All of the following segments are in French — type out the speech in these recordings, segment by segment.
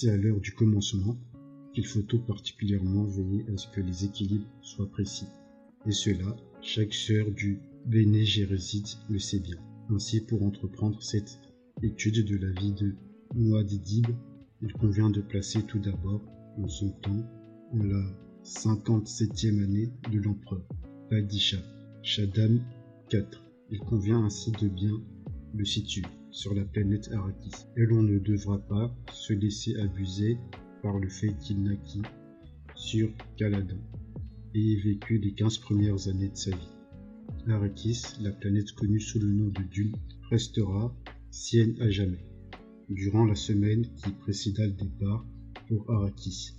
C'est à l'heure du commencement qu'il faut tout particulièrement veiller à ce que les équilibres soient précis. Et cela, chaque sœur du Bene Gesserit le sait bien. Ainsi, pour entreprendre cette étude de la vie de Muad'Dib, il convient de placer tout d'abord en son temps la 57e année de l'empereur Padisha, Shaddam IV. Il convient ainsi de bien le situer sur la planète Arrakis. Et l'on ne devra pas se laisser abuser par le fait qu'il naquit sur Caladan et y vécu les 15 premières années de sa vie. Arrakis, la planète connue sous le nom de Dune, restera sienne à jamais, durant la semaine qui précéda le départ pour Arrakis,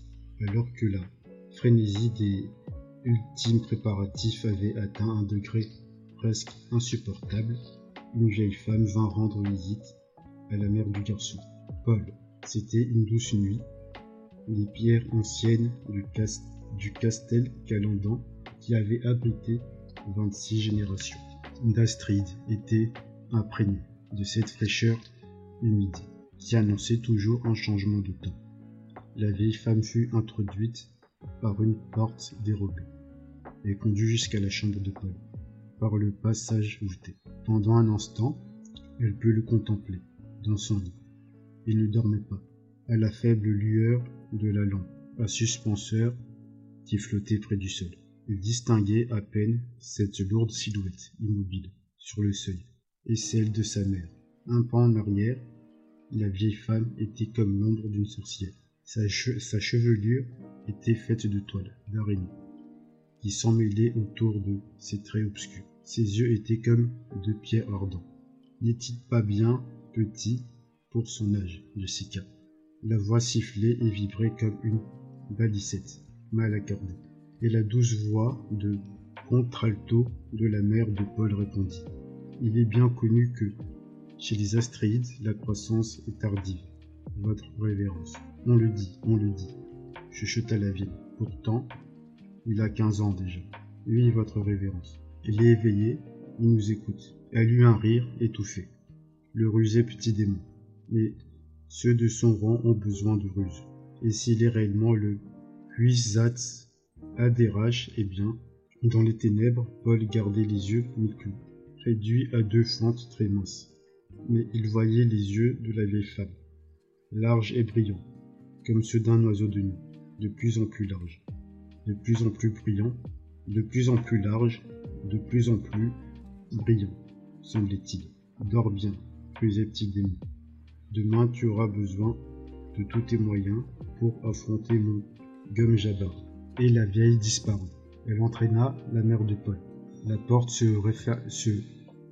alors que la frénésie des ultimes préparatifs avait atteint un degré presque insupportable, une vieille femme vint rendre visite à la mère du garçon. Paul, c'était une douce nuit. Les pierres anciennes du, castel Calandan, qui avait abrité 26 générations d'Astrid, étaient imprégnées de cette fraîcheur humide qui annonçait toujours un changement de temps. La vieille femme fut introduite par une porte dérobée et conduite jusqu'à la chambre de Paul par le passage voûté. Pendant un instant, elle put le contempler, dans son lit. Il ne dormait pas, à la faible lueur de la lampe, à suspenseur qui flottait près du sol. Il distinguait à peine cette lourde silhouette immobile sur le seuil, et celle de sa mère. Un pas en arrière, la vieille femme était comme l'ombre d'une sorcière. Sa, chevelure était faite de toiles d'araignée qui s'emmêlaient autour de ses traits obscurs. Ses yeux étaient comme de pierre ardents. N'est-il pas bien petit pour son âge, Jessica La voix sifflait et vibrait comme une balicette mal accordée. Et la douce voix de contralto de la mère de Paul répondit. Il est bien connu que, chez les astréides, la croissance est tardive. Votre révérence. On le dit, on le dit, chuchota la vieille. Pourtant, il a quinze ans déjà. Oui, votre révérence. Il est éveillé, il nous écoute. Elle eut un rire étouffé. Le rusé petit démon. Mais ceux de son rang ont besoin de ruse. Et s'il est réellement le Huizatz Adérach, eh bien, dans les ténèbres, Paul gardait les yeux mi-clos, réduits à deux fentes très minces. Mais il voyait les yeux de la vieille femme, larges et brillants, comme ceux d'un oiseau de nuit, de plus en plus larges, de plus en plus brillants, de plus en plus larges, de plus en plus brillant, semblait-il. Dors bien, petit démon. Demain tu auras besoin de tous tes moyens pour affronter mon Gum Jabbar. Et la vieille disparut. Elle entraîna la mère de Paul. La porte se,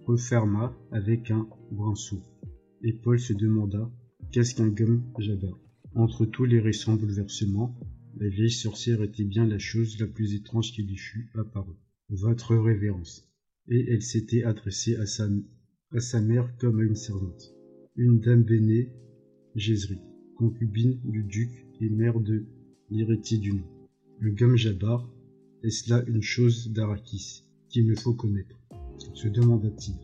referma avec un brinceau. Et Paul se demanda qu'est-ce qu'un Gum Jabbar. Entre tous les récents bouleversements, la vieille sorcière était bien la chose la plus étrange qui lui fût apparue. Votre révérence. Et elle s'était adressée à sa, à sa mère comme à une servante. Une dame bénée, Jézri, concubine du duc et mère de l'héritier du nom. Le Gam Jabbar, est-ce là une chose d'Arakis qu'il me faut connaître? se demanda-t-il.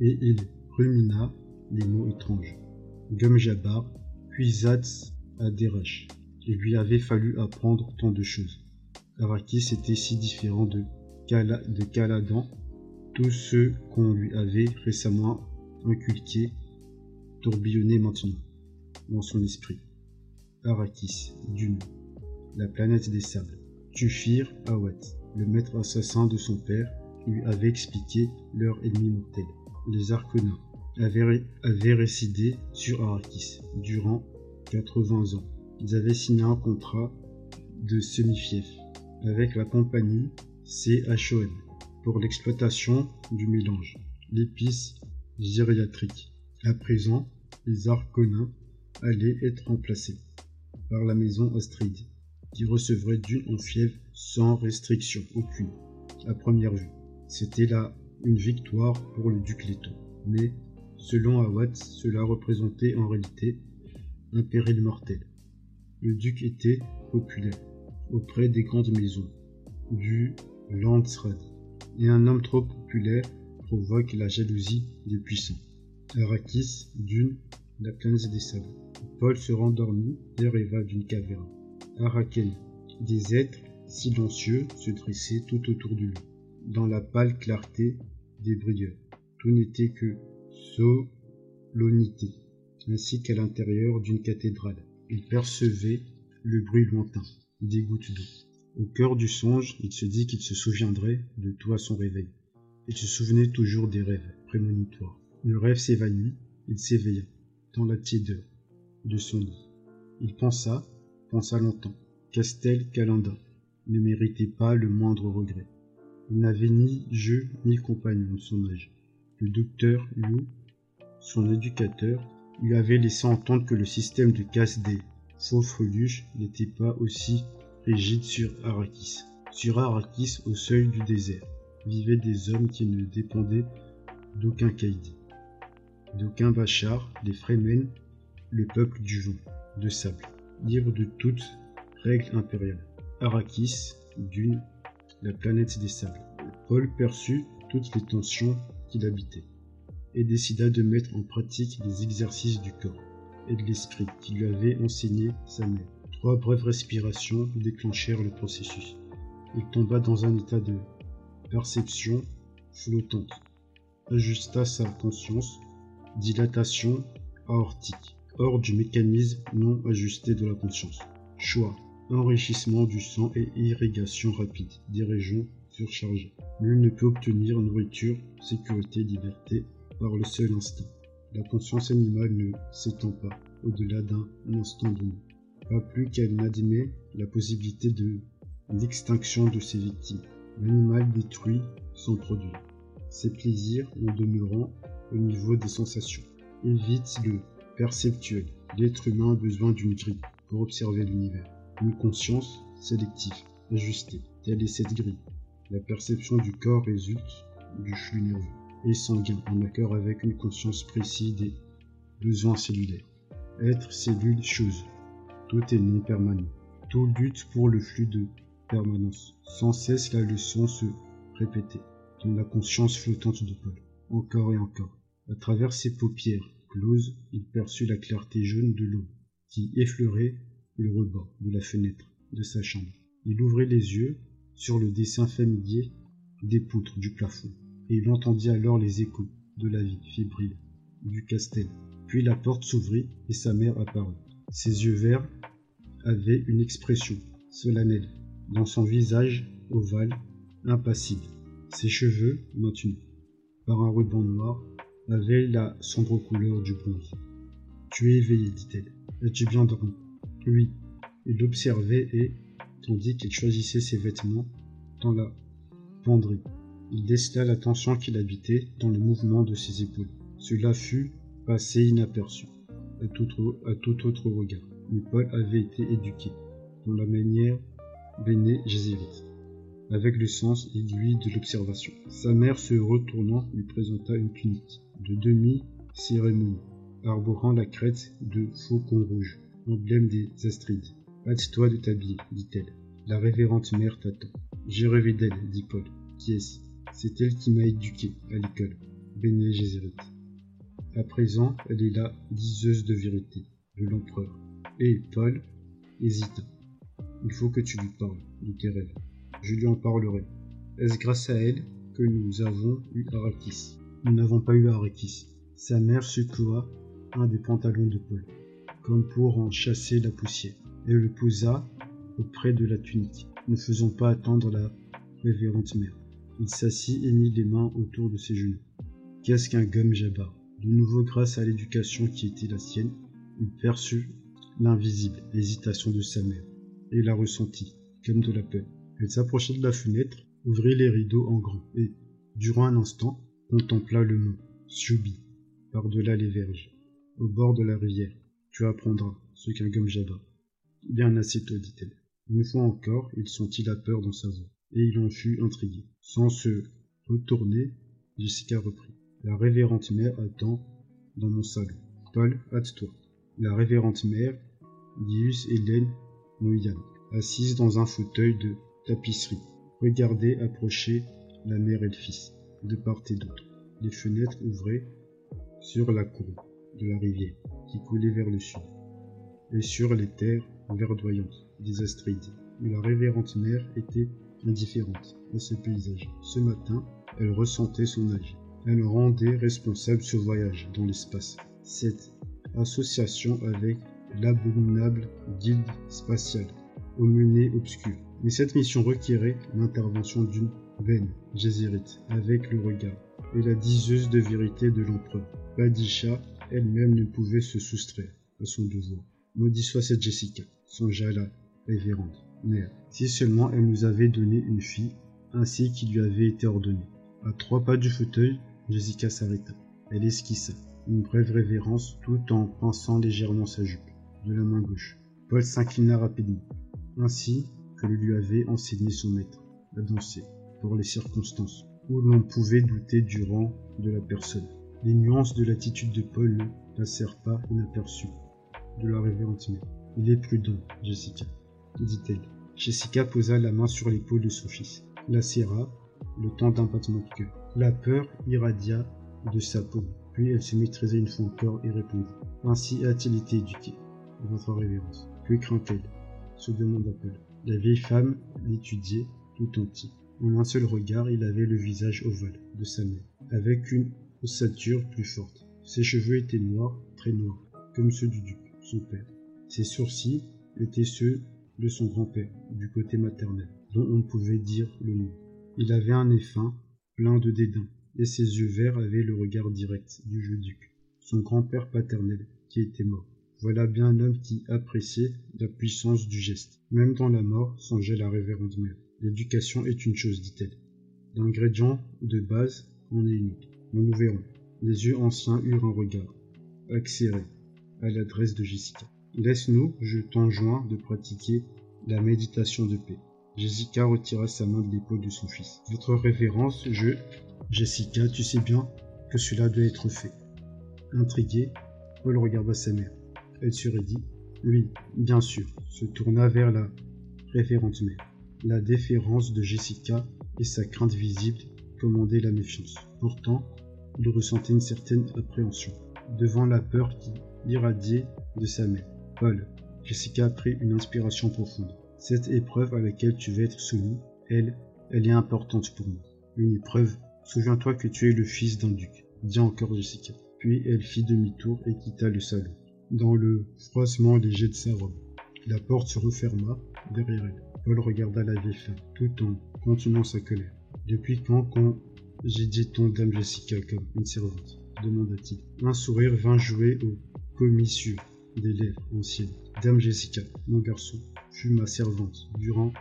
Et il rumina les mots étranges. Gum Jabbar, puis Zatz Adérach. Il lui avait fallu apprendre tant de choses. Arakis était si différent de Caladan, tout ce qu'on lui avait récemment inculqué tourbillonnait maintenant dans son esprit. Arrakis, Dune, la planète des sables. Tufir Awat, le maître assassin de son père, lui avait expliqué leur ennemi mortel. Les Arconins avaient, avaient résidé sur Arrakis durant 80 ans. Ils avaient signé un contrat de semi-fief avec la compagnie CHON pour l'exploitation du mélange, l'épice gériatrique. À présent, les arconins allaient être remplacés par la maison Astrid, qui recevrait d'une en fièvre sans restriction aucune. À première vue, c'était là une victoire pour le duc Leto. Mais, selon Awad, cela représentait en réalité un péril mortel. Le duc était populaire auprès des grandes maisons, du Landsrad, et un homme trop populaire provoque la jalousie des puissants. Arrakis, Dune, la planète des sables. Paul se rendormit et rêva d'une caverne. Araken, des êtres silencieux se dressaient tout autour de lui, dans la pâle clarté des brilleurs. Tout n'était que solennité, ainsi qu'à l'intérieur d'une cathédrale. Il percevait le bruit lointain des gouttes d'eau. Au cœur du songe, il se dit qu'il se souviendrait de tout à son réveil. Il se souvenait toujours des rêves prémonitoires. Le rêve s'évanouit, il s'éveilla, dans la tiédeur de son lit. Il pensa, pensa longtemps. Castel Calenda ne méritait pas le moindre regret. Il n'avait ni jeu ni compagnon de son âge. Le docteur Liu, son éducateur, lui avait laissé entendre que le système de casse des faux n'était pas aussi rigide sur Arrakis. Sur Arrakis, au seuil du désert, vivaient des hommes qui ne dépendaient d'aucun Kaidi, d'aucun Bachar, des Fremen, le peuple du vent, de sable, libre de toute règle impériale. Arrakis, d'une, la planète des sables. Paul perçut toutes les tensions qu'il habitait et décida de mettre en pratique les exercices du corps et de l'esprit qui lui avait enseigné sa mère. Trois brèves respirations déclenchèrent le processus. Il tomba dans un état de perception flottante, ajusta sa conscience, dilatation aortique, hors du mécanisme non ajusté de la conscience. Choix, enrichissement du sang et irrigation rapide des régions surchargées. Nul ne peut obtenir nourriture, sécurité, liberté par le seul instinct. La conscience animale ne s'étend pas au-delà d'un instant donné. Pas plus qu'elle n'admet la possibilité de l'extinction de ses victimes. L'animal détruit son produit. Ses plaisirs en demeurant au niveau des sensations. Évite le perceptuel. L'être humain a besoin d'une grille pour observer l'univers. Une conscience sélective, ajustée. Telle est cette grille. La perception du corps résulte du flux nerveux et sanguin en accord avec une conscience précise des besoins cellulaires. Être cellule chose. Tout est non permanent. Tout lutte pour le flux de permanence. Sans cesse la leçon se répétait dans la conscience flottante de Paul. Encore et encore. À travers ses paupières closes, il perçut la clarté jaune de l'eau qui effleurait le rebord de la fenêtre de sa chambre. Il ouvrit les yeux sur le dessin familier des poutres du plafond et il entendit alors les échos de la vie fébrile du castel. Puis la porte s'ouvrit et sa mère apparut. Ses yeux verts avaient une expression solennelle dans son visage ovale, impassible. Ses cheveux, maintenus par un ruban noir, avaient la sombre couleur du bronze. Tu es éveillé, dit-elle. As-tu bien dormi? Oui. Il l'observait et, tandis qu'il choisissait ses vêtements, dans la penderie, il décela la qu'il habitait dans le mouvement de ses épaules. Cela fut passé inaperçu à tout autre regard. Mais Paul avait été éduqué dans la manière Béné Jézérite, avec le sens aiguille de l'observation. Sa mère, se retournant, lui présenta une tunique de demi-cérémonie, arborant la crête de faucon rouge, emblème des Astrides. Hâte-toi de t'habiller, dit-elle. La révérende mère t'attend. J'ai rêvé d'elle, dit Paul. Qui est-ce? C'est elle qui m'a éduqué à l'école, Béné Gézérite. À présent, elle est la diseuse de vérité de l'empereur. Et Paul hésita. Il faut que tu lui parles de tes rêves. Je lui en parlerai. Est-ce grâce à elle que nous avons eu Arrakis? Nous n'avons pas eu Arrakis. Sa mère secoua un des pantalons de Paul, comme pour en chasser la poussière, et le posa auprès de la tunique, ne faisant pas attendre la révérende mère. Il s'assit et mit les mains autour de ses genoux. Qu'est-ce qu'un gomme jabbar De nouveau, grâce à l'éducation qui était la sienne, il perçut l'invisible hésitation de sa mère, et la ressentit, comme de la peur. Elle s'approcha de la fenêtre, ouvrit les rideaux en grand, et, durant un instant, contempla le mont, Shubi, par-delà les verges, au bord de la rivière. Tu apprendras ce qu'un jabbar. Bien assez tôt, dit-elle. Une fois encore, il sentit la peur dans sa voix, et il en fut intrigué. Sans se retourner, Jessica reprit. La révérende mère attend dans mon salon. Paul, hâte-toi. La révérende mère, Dius Hélène Noyan, assise dans un fauteuil de tapisserie, regardait approcher la mère et le fils, de part et d'autre. Les fenêtres ouvraient sur la cour de la rivière qui coulait vers le sud. et sur les terres verdoyantes des astrides. Mais la révérende mère était indifférente à ce paysage. Ce matin, elle ressentait son âge. Elle rendait responsable ce voyage dans l'espace. Cette association avec l'abominable guilde spatiale, au mené obscur. Mais cette mission requérait l'intervention d'une veine jézérite avec le regard et la diseuse de vérité de l'empereur. Badisha elle-même ne pouvait se soustraire à son devoir. Maudit soit cette Jessica, songea la révérende mère. Si seulement elle nous avait donné une fille, ainsi qu'il lui avait été ordonné. À trois pas du fauteuil, Jessica s'arrêta. Elle esquissa une brève révérence tout en pinçant légèrement sa jupe de la main gauche. Paul s'inclina rapidement, ainsi que le lui avait enseigné son maître, à danser, pour les circonstances où l'on pouvait douter du rang de la personne. Les nuances de l'attitude de Paul ne passèrent pas inaperçues de la révérende. Il est prudent, Jessica, dit-elle. Jessica posa la main sur l'épaule de son fils, la serra, le temps d'un battement de cœur. La peur irradia de sa peau, puis elle se maîtrisait une fois encore et répondit. Ainsi a-t-il été éduqué, votre révérence. Que craint-elle? se demanda Paul. La vieille femme l'étudiait tout entier. En un seul regard, il avait le visage ovale de sa mère, avec une ossature plus forte. Ses cheveux étaient noirs, très noirs, comme ceux du duc, son père. Ses sourcils étaient ceux de son grand-père, du côté maternel, dont on ne pouvait dire le nom. Il avait un nez fin, plein de dédain, et ses yeux verts avaient le regard direct du vieux duc, son grand-père paternel, qui était mort. Voilà bien un homme qui appréciait la puissance du geste. Même dans la mort, songeait la révérende mère. L'éducation est une chose, dit-elle. L'ingrédient de base en est une Mais nous verrons. Les yeux anciens eurent un regard, accéléré, à l'adresse de Jessica. Laisse-nous, je t'enjoins de pratiquer la méditation de paix. Jessica retira sa main de l'épaule de son fils. Votre révérence, je... Jessica, tu sais bien que cela doit être fait. Intrigué, Paul regarda sa mère. Elle se dit Oui, bien sûr, se tourna vers la révérende mère. La déférence de Jessica et sa crainte visible commandaient la méfiance. Pourtant, il ressentait une certaine appréhension devant la peur qui irradiait de sa mère. Paul, Jessica prit une inspiration profonde. Cette épreuve à laquelle tu vas être soumis, elle, elle est importante pour nous. Une épreuve. Souviens-toi que tu es le fils d'un duc, dit encore Jessica. Puis elle fit demi-tour et quitta le salon dans le froissement léger de sa robe. La porte se referma derrière elle. Paul regarda la vieille femme, tout en contenant sa colère. Depuis quand qu'on j'ai dit ton dame Jessica comme une servante? demanda-t-il. Un sourire vint jouer aux commissures des lèvres anciennes. Dame Jessica, mon garçon, fut ma servante durant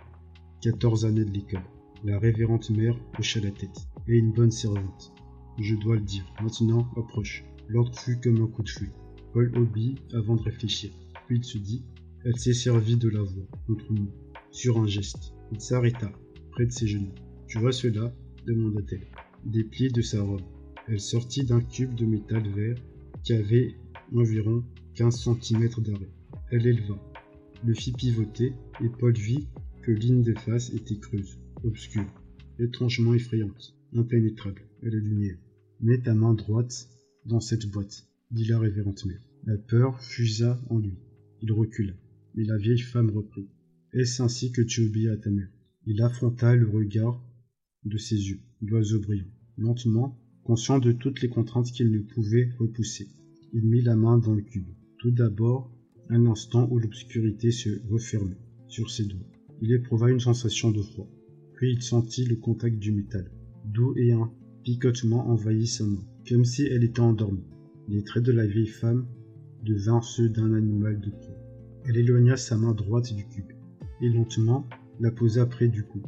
quatorze années de l'école. La révérende mère hocha la tête. Et une bonne servante. Je dois le dire. Maintenant, approche. L'ordre fut comme un coup de fouet. Paul obéit avant de réfléchir. Puis il se dit Elle s'est servie de la voix contre nous, sur un geste. Il s'arrêta, près de ses genoux. Tu vois cela? demanda-t-elle. Des plis de sa robe. Elle sortit d'un cube de métal vert qui avait environ 15 cm d'arrêt. Elle éleva, le fit pivoter et Paul vit que l'une des faces était creuse, obscure, étrangement effrayante, impénétrable à la lumière. Mets ta main droite dans cette boîte dit la révérende mère. La peur fusa en lui. Il recula, mais la vieille femme reprit. Est-ce ainsi que tu obéis à ta mère? Il affronta le regard de ses yeux, d'oiseau brillant. Lentement, conscient de toutes les contraintes qu'il ne pouvait repousser, il mit la main dans le cube. Tout d'abord, un instant où l'obscurité se refermait sur ses doigts. Il éprouva une sensation de froid. Puis il sentit le contact du métal, doux et un picotement envahit sa main, comme si elle était endormie. Les traits de la vieille femme devinrent ceux d'un animal de proie. Elle éloigna sa main droite du cube et lentement la posa près du cou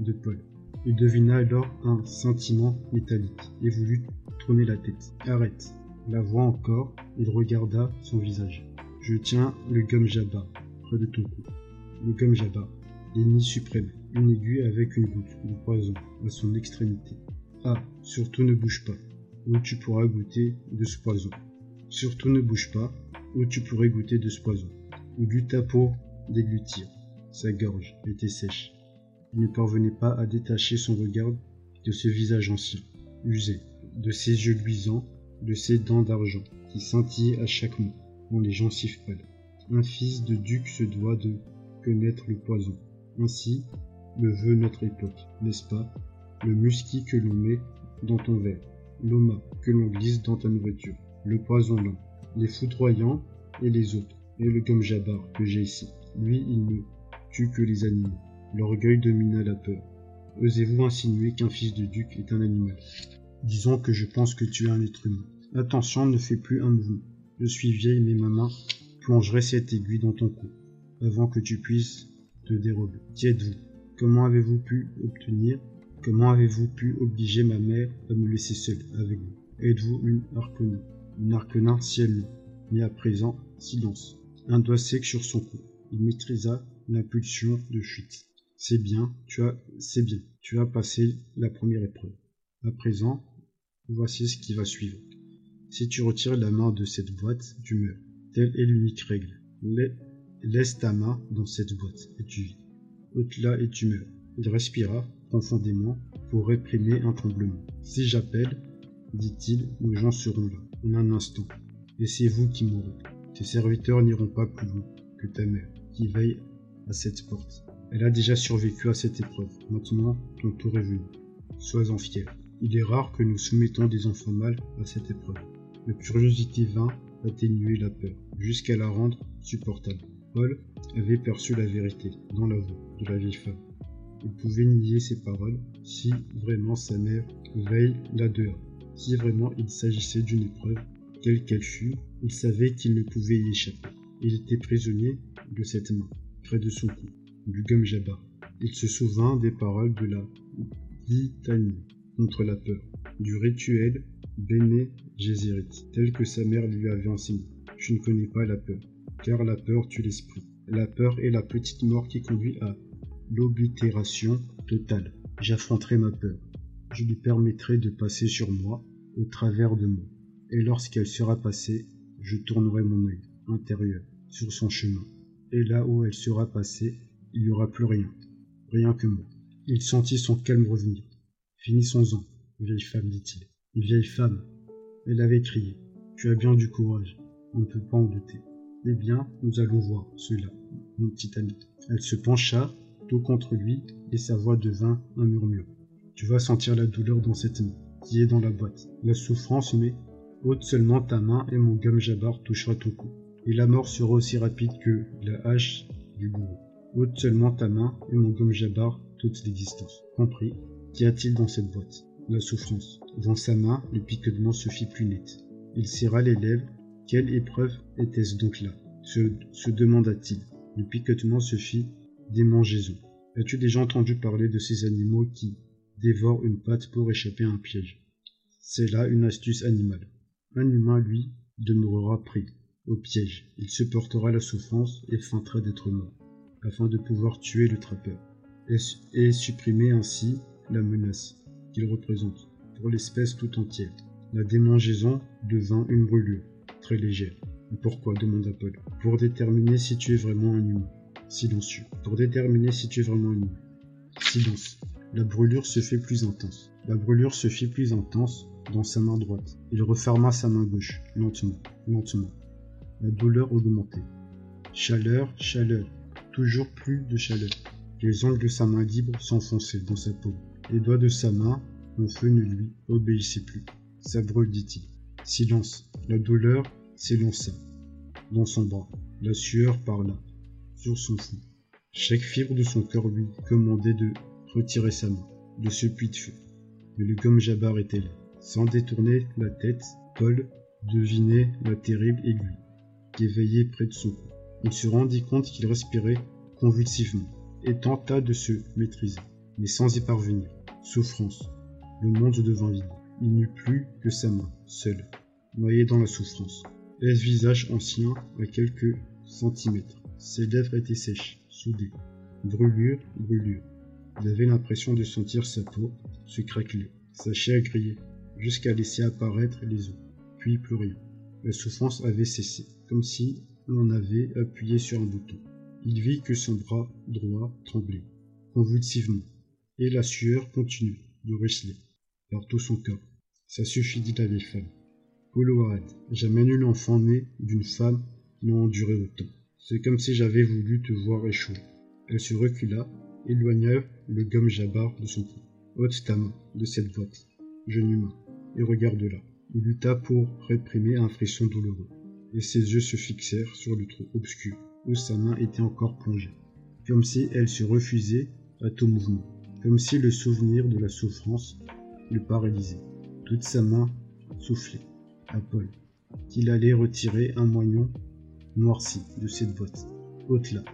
de Paul. Il devina alors un sentiment métallique et voulut tourner la tête. Arrête. La voix encore, il regarda son visage. Je tiens le gomme jabba près de ton cou. Le gomme jabba, l'ennemi suprême, une aiguille avec une goutte de poison à son extrémité. Ah, surtout ne bouge pas où tu pourras goûter de ce poison. Surtout ne bouge pas, où tu pourrais goûter de ce poison. Il lutta pour déglutir. Sa gorge était sèche. Il ne parvenait pas à détacher son regard de ce visage ancien, usé, de ses yeux luisants, de ses dents d'argent, qui scintillaient à chaque mot, dans les gencives pâles. Un fils de duc se doit de connaître le poison. Ainsi le veut notre époque, n'est-ce pas? Le musky que l'on met dans ton verre, l'oma que l'on glisse dans ta nourriture, le poison lent, les foudroyants et les autres, et le gomme jabar que j'ai ici. Lui, il ne tue que les animaux. L'orgueil domina la peur. Osez-vous insinuer qu'un fils de duc est un animal? Disons que je pense que tu es un être humain. Attention, ne fais plus un mouvement. Je suis vieille, mais ma main plongerait cette aiguille dans ton cou, avant que tu puisses te dérober. Qui êtes-vous? Comment avez-vous pu obtenir Comment avez-vous pu obliger ma mère à me laisser seule avec vous? Êtes-vous une arcana Une arcana ciel Mais à présent, silence. Un doigt sec sur son cou. Il maîtrisa l'impulsion de fuite. C'est bien, tu as, c'est bien, tu as passé la première épreuve. À présent, voici ce qui va suivre. Si tu retires la main de cette boîte, tu meurs. Telle est l'unique règle. Laisse ta main dans cette boîte et tu vis. Ôte-la et tu meurs. Il respira profondément pour réprimer un tremblement. Si j'appelle, dit-il, nos gens seront là, en un instant. Et c'est vous qui mourrez. Tes serviteurs n'iront pas plus loin que ta mère, qui veille à cette porte. Elle a déjà survécu à cette épreuve. Maintenant, ton tour est venu. Sois-en fier. Il est rare que nous soumettons des enfants mâles à cette épreuve. La curiosité vint atténuer la peur, jusqu'à la rendre supportable. Paul avait perçu la vérité dans la voix de la vieille femme. Il pouvait nier ses paroles si vraiment sa mère veille là dehors. Si vraiment il s'agissait d'une épreuve, quelle qu'elle fût, il savait qu'il ne pouvait y échapper. Il était prisonnier de cette main, près de son cou, du gomme. Il se souvint des paroles de la litanie contre la peur, du rituel Bene Gesserit, tel que sa mère lui avait enseigné. Je ne connais pas la peur, car la peur tue l'esprit. La peur est la petite mort qui conduit à l'oblitération totale. J'affronterai ma peur. Je lui permettrai de passer sur moi, au travers de moi. Et lorsqu'elle sera passée, je tournerai mon œil intérieur sur son chemin. Et là où elle sera passée, il n'y aura plus rien. Rien que moi. Il sentit son calme revenir. Finissons-en, vieille femme, dit-il. Vieille femme. Elle avait crié. Tu as bien du courage. On ne peut pas en douter. Eh bien, nous allons voir cela, mon petit ami. Elle se pencha tout contre lui et sa voix devint un murmure. Tu vas sentir la douleur dans cette main, qui est dans la boîte. La souffrance, mais ôte seulement ta main et mon gomme jabar touchera ton cou. Et la mort sera aussi rapide que la hache du bourreau. ôte seulement ta main et mon gomme jabar toute l'existence. Compris Qu'y a-t-il dans cette boîte? La souffrance. Dans sa main, le picotement se fit plus net. Il serra les lèvres. Quelle épreuve était-ce donc là? Se, demanda-t-il. Le picotement se fit démangeaison. As-tu déjà entendu parler de ces animaux qui dévorent une patte pour échapper à un piège? C'est là une astuce animale. Un humain, lui, demeurera pris au piège. Il supportera la souffrance et feintera d'être mort, afin de pouvoir tuer le trappeur, et supprimer ainsi la menace qu'il représente pour l'espèce tout entière. La démangeaison devint une brûlure, très légère. pourquoi? demanda Paul. Pour déterminer si tu es vraiment un humain. Silencieux. Pour déterminer si tu es vraiment humain. Silence. La brûlure se fait plus intense. La brûlure se fit plus intense dans sa main droite. Il referma sa main gauche, lentement, lentement. La douleur augmentait. Chaleur, chaleur, toujours plus de chaleur. Les ongles de sa main libre s'enfonçaient dans sa peau. Les doigts de sa main, mon feu ne lui obéissait plus. Ça brûle, dit-il. Silence. La douleur s'élança dans son bras. La sueur parla sur son front. Chaque fibre de son cœur lui commandait de retirer sa main de ce puits de feu. Mais le gomme Jabbar était là. Sans détourner la tête, Paul devinait la terrible aiguille qui éveillait près de son cou. Il se rendit compte qu'il respirait convulsivement et tenta de se maîtriser mais sans y parvenir. Souffrance. Le monde devint vide. Il n'eut plus que sa main, seule, noyée dans la souffrance. Et ce visage ancien à quelques centimètres. Ses lèvres étaient sèches, soudées. Brûlure, brûlure. Il avait l'impression de sentir sa peau se craqueler, sa chair griller, jusqu'à laisser apparaître les os. Puis plus rien. La souffrance avait cessé, comme si l'on avait appuyé sur un bouton. Il vit que son bras droit tremblait, convulsivement, et la sueur continue de ruisseler par tout son corps. Ça suffit, dit la vieille femme. Jamais nul enfant né d'une femme n'a enduré autant. C'est comme si j'avais voulu te voir échouer. Elle se recula, éloigna le gomme jabbar de son cou. Ôte ta main de cette boîte, jeune humain, et regarde-la. Il lutta pour réprimer un frisson douloureux, et ses yeux se fixèrent sur le trou obscur où sa main était encore plongée, comme si elle se refusait à tout mouvement, comme si le souvenir de la souffrance le paralysait. Toute sa main soufflait à Paul qu'il allait retirer un moignon noirci de cette boîte. Haute-la.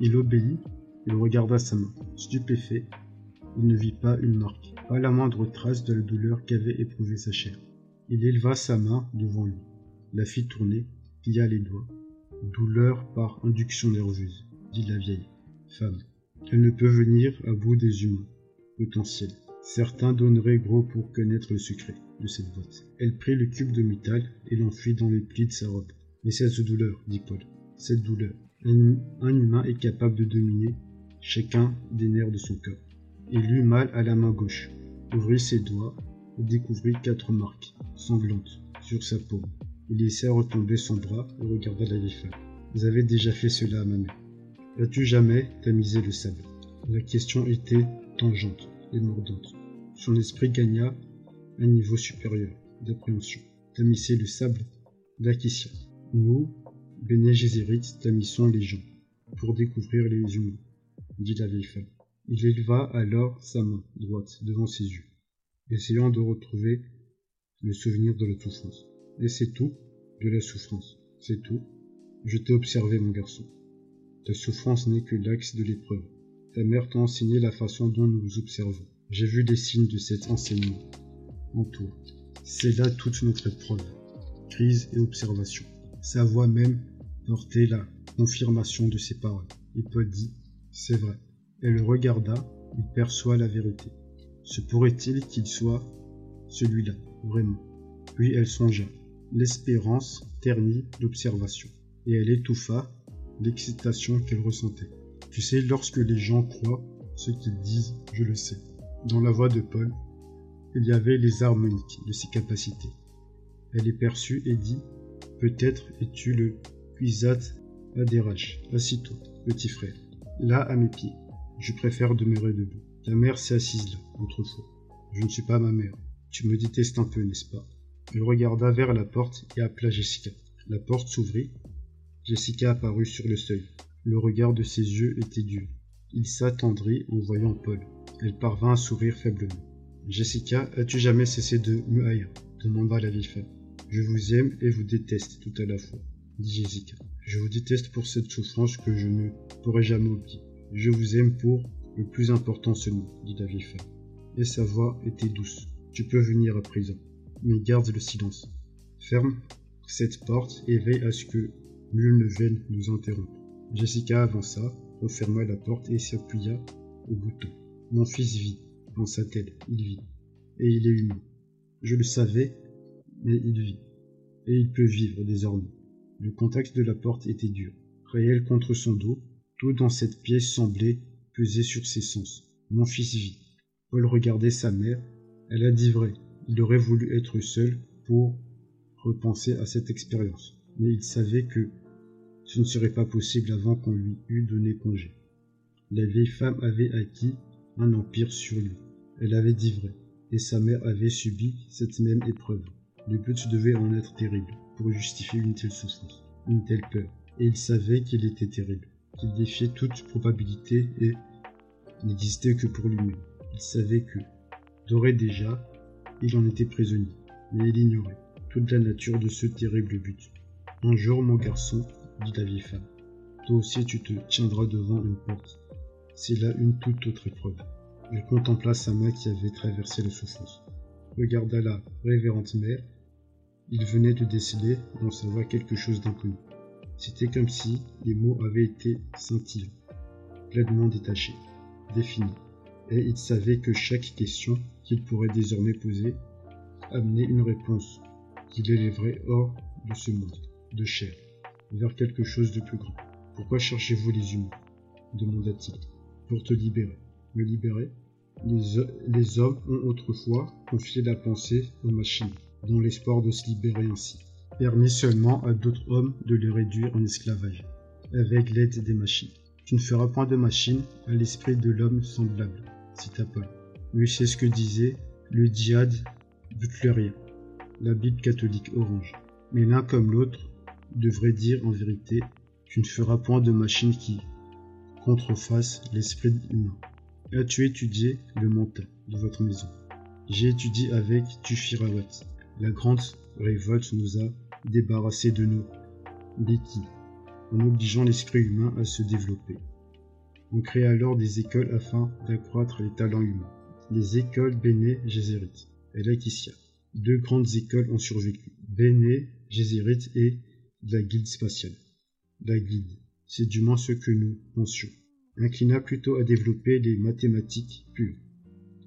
Il obéit, il regarda sa main. Stupéfait, il ne vit pas une marque, pas la moindre trace de la douleur qu'avait éprouvée sa chair. Il éleva sa main devant lui, la fit tourner, plia les doigts. Douleur par induction nerveuse, dit la vieille femme. Elle ne peut venir à bout des humains potentiels. Certains donneraient gros pour connaître le secret de cette boîte. Elle prit le cube de métal et l'enfuit dans les plis de sa robe. Mais cette douleur, dit Paul, cette douleur. Un, humain est capable de dominer chacun des nerfs de son corps. Il eut mal à la main gauche, ouvrit ses doigts et découvrit quatre marques sanglantes sur sa paume. Il laissa retomber son bras et regarda la. Vous avez déjà fait cela à ma mère. As-tu jamais tamisé le sable? La question était tangente et mordante. Son esprit gagna un niveau supérieur d'appréhension. Tamiser le sable d'Akissia. Nous, Bene Gesserit, tamissons les gens, pour découvrir les humains, dit la vieille femme. Il éleva alors sa main droite devant ses yeux, essayant de retrouver le souvenir de la souffrance. Et c'est tout, de la souffrance, c'est tout. Je t'ai observé, mon garçon. Ta souffrance n'est que l'axe de l'épreuve. Ta mère t'a enseigné la façon dont nous vous observons. J'ai vu des signes de cet enseignement en toi. C'est là toute notre épreuve, crise et observation. Sa voix même portait la confirmation de ses paroles. Et Paul dit, c'est vrai. Elle le regarda, il perçoit la vérité. Se pourrait-il qu'il soit celui-là, vraiment? Puis elle songea. L'espérance ternit l'observation, et elle étouffa l'excitation qu'elle ressentait. Tu sais, lorsque les gens croient ce qu'ils disent, je le sais. Dans la voix de Paul, il y avait les harmoniques de ses capacités. Elle est perçue et dit Peut-être es-tu le Cuisat Adérach. Assis-toi, petit frère. Là, à mes pieds. Je préfère demeurer debout. Ta mère s'est assise là, autrefois. Je ne suis pas ma mère. Tu me détestes un peu, n'est-ce pas? Elle regarda vers la porte et appela Jessica. La porte s'ouvrit. Jessica apparut sur le seuil. Le regard de ses yeux était dur. Il s'attendrit en voyant Paul. Elle parvint à sourire faiblement. Jessica, as-tu jamais cessé de me haïr? demanda la vieille femme. Je vous aime et vous déteste tout à la fois, dit Jessica. Je vous déteste pour cette souffrance que je ne pourrai jamais oublier. Je vous aime pour le plus important seulement, dit la vieille. Et sa voix était douce. Tu peux venir à présent, mais garde le silence. Ferme cette porte et veille à ce que nul ne vienne nous interrompre. Jessica avança, referma la porte et s'appuya au bouton. Mon fils vit, pensa-t-elle, il vit. Et il est humain. Je le savais, mais il vit. Et il peut vivre désormais. Le contact de la porte était dur, réel contre son dos, tout dans cette pièce semblait peser sur ses sens. Mon fils vit. Paul regardait sa mère. Elle a dit vrai. Il aurait voulu être seul pour repenser à cette expérience. Mais il savait que ce ne serait pas possible avant qu'on lui eût donné congé. La vieille femme avait acquis un empire sur lui. Elle avait dit vrai, et sa mère avait subi cette même épreuve. Le but devait en être terrible, pour justifier une telle souffrance, une telle peur. Et il savait qu'il était terrible, qu'il défiait toute probabilité et n'existait que pour lui-même. Il savait que, d'ores déjà, il en était prisonnier, mais il ignorait toute la nature de ce terrible but. Un jour, mon garçon, dit la vieille femme, toi aussi tu te tiendras devant une porte. C'est là une toute autre épreuve. Elle contempla sa main qui avait traversé la souffrance. Regarda la révérende mère il venait de déceler dans sa voix quelque chose d'inconnu. C'était comme si les mots avaient été scintillants, pleinement détachés, définis, et il savait que chaque question qu'il pourrait désormais poser amenait une réponse qu'il élèverait hors de ce monde, de chair, vers quelque chose de plus grand. Pourquoi cherchez-vous les humains? demanda-t-il. Pour te libérer. Me libérer? Les hommes ont autrefois confié la pensée aux machines dans l'espoir de se libérer ainsi, permis seulement à d'autres hommes de les réduire en esclavage. avec l'aide des machines. Tu ne feras point de machine à l'esprit de l'homme semblable, cita Paul. Oui, c'est ce que disait le djihad butlerien, la Bible catholique orange. Mais l'un comme l'autre devrait dire en vérité Tu ne feras point de machine qui contrefasse l'esprit humain. As-tu étudié le mental de votre maison? J'ai étudié avec Tufirawat. La grande révolte nous a débarrassés de nos béquilles en obligeant l'esprit humain à se développer. On crée alors des écoles afin d'accroître les talents humains. Les écoles Béné Gézérit et Lakicia. Deux grandes écoles ont survécu. Béné Gézérit et la guilde spatiale. La guilde, c'est du moins ce que nous pensions, inclina plutôt à développer les mathématiques pures.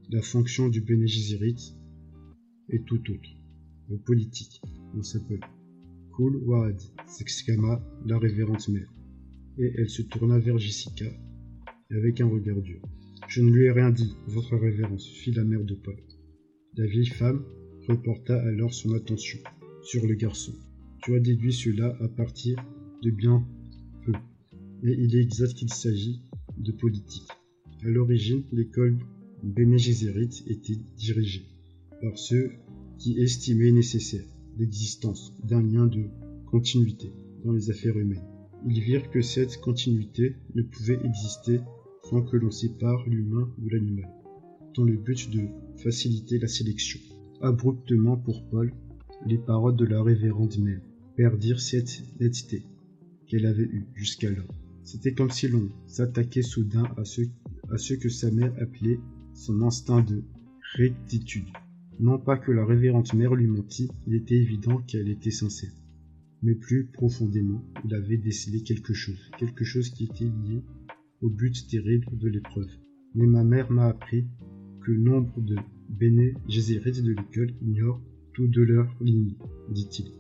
La fonction du Béné Gézérit est tout autre. Le politique, on s'appelle. Cool Wad, s'exclama la révérende mère. Et elle se tourna vers Jessica avec un regard dur. Je ne lui ai rien dit, votre révérence, fit la mère de Paul. La vieille femme reporta alors son attention sur le garçon. Tu as déduit cela à partir de bien peu. Mais il est exact qu'il s'agit de politique. À l'origine, l'école Bene était dirigée par ceux qui estimaient nécessaire l'existence d'un lien de continuité dans les affaires humaines. Ils virent que cette continuité ne pouvait exister sans que l'on sépare l'humain de l'animal, dans le but de faciliter la sélection. Abruptement pour Paul, les paroles de la révérende mère perdirent cette netteté qu'elle avait eue jusqu'alors. C'était comme si l'on s'attaquait soudain à ce, à ce que sa mère appelait son instinct de rectitude. Non pas que la révérende mère lui mentît, il était évident qu'elle était sincère. Mais plus profondément, il avait décelé quelque chose, quelque chose qui était lié au but terrible de l'épreuve. Mais ma mère m'a appris que nombre de Béné Gézérites de l'école ignorent tout de leur lignée, dit-il.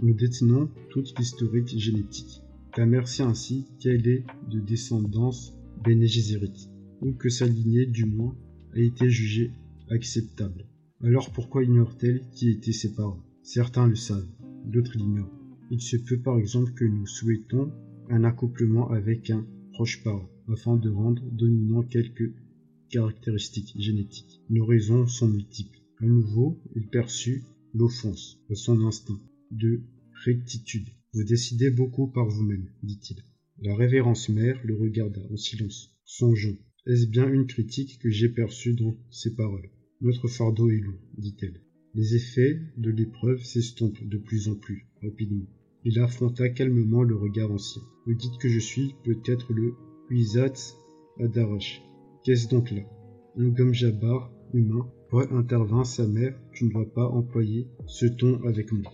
Nous détenons toute l'historique génétique. Ta mère sait ainsi qu'elle est de descendance Béné Gézérite, ou que sa lignée, du moins, a été jugée acceptable. Alors pourquoi ignore-t-elle qui étaient ses parents? Certains le savent, d'autres l'ignorent. Il se peut par exemple que nous souhaitons un accouplement avec un proche parent, afin de rendre dominant quelques caractéristiques génétiques. Nos raisons sont multiples. À nouveau, il perçut l'offense à son instinct de rectitude. Vous décidez beaucoup par vous-même, dit-il. La révérence mère le regarda en silence, songeant. Est-ce bien une critique que j'ai perçue dans ses paroles? Notre fardeau est lourd, dit-elle. Les effets de l'épreuve s'estompent de plus en plus rapidement. Il affronta calmement le regard ancien. Vous dites que je suis peut-être le Huizat Adarash. Qu'est-ce donc là? Un gomme jabar humain. Paul intervint sa mère. Tu ne vas pas employer ce ton avec moi.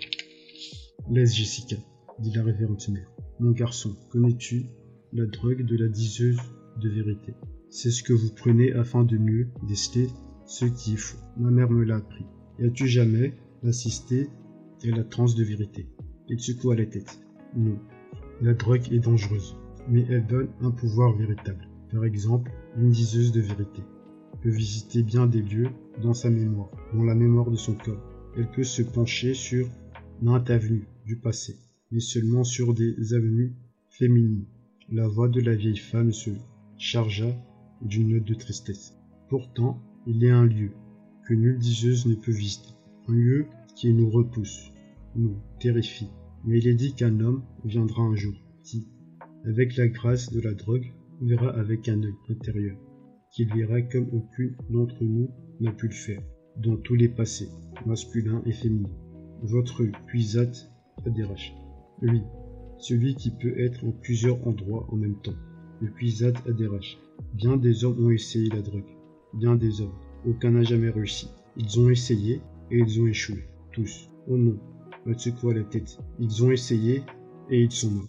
Laisse Jessica, dit la révérende mère. Mon garçon, connais-tu la drogue de la diseuse de vérité? C'est ce que vous prenez afin de mieux déceler ce qui est. Ma mère me l'a appris. Et as-tu jamais assisté à la transe de vérité? Il secoua la tête. Non. La drogue est dangereuse, mais elle donne un pouvoir véritable. Par exemple, une diseuse de vérité peut visiter bien des lieux dans sa mémoire, dans la mémoire de son corps. Elle peut se pencher sur maintes avenues du passé, mais seulement sur des avenues féminines. La voix de la vieille femme se chargea d'une note de tristesse. Pourtant, il est un lieu que nulle diseuse ne peut visiter, un lieu qui nous repousse, nous terrifie. Mais il est dit qu'un homme viendra un jour qui, avec la grâce de la drogue, verra avec un œil intérieur, qu'il verra comme aucun d'entre nous n'a pu le faire, dans tous les passés, masculins et féminins. Votre puisate Adérache. Oui, celui qui peut être en plusieurs endroits en même temps. Le puisate Adérache. Bien des hommes ont essayé la drogue bien des hommes. Aucun n'a jamais réussi. Ils ont essayé et ils ont échoué. Tous. Oh non. quoi la tête? Ils ont essayé et ils sont morts.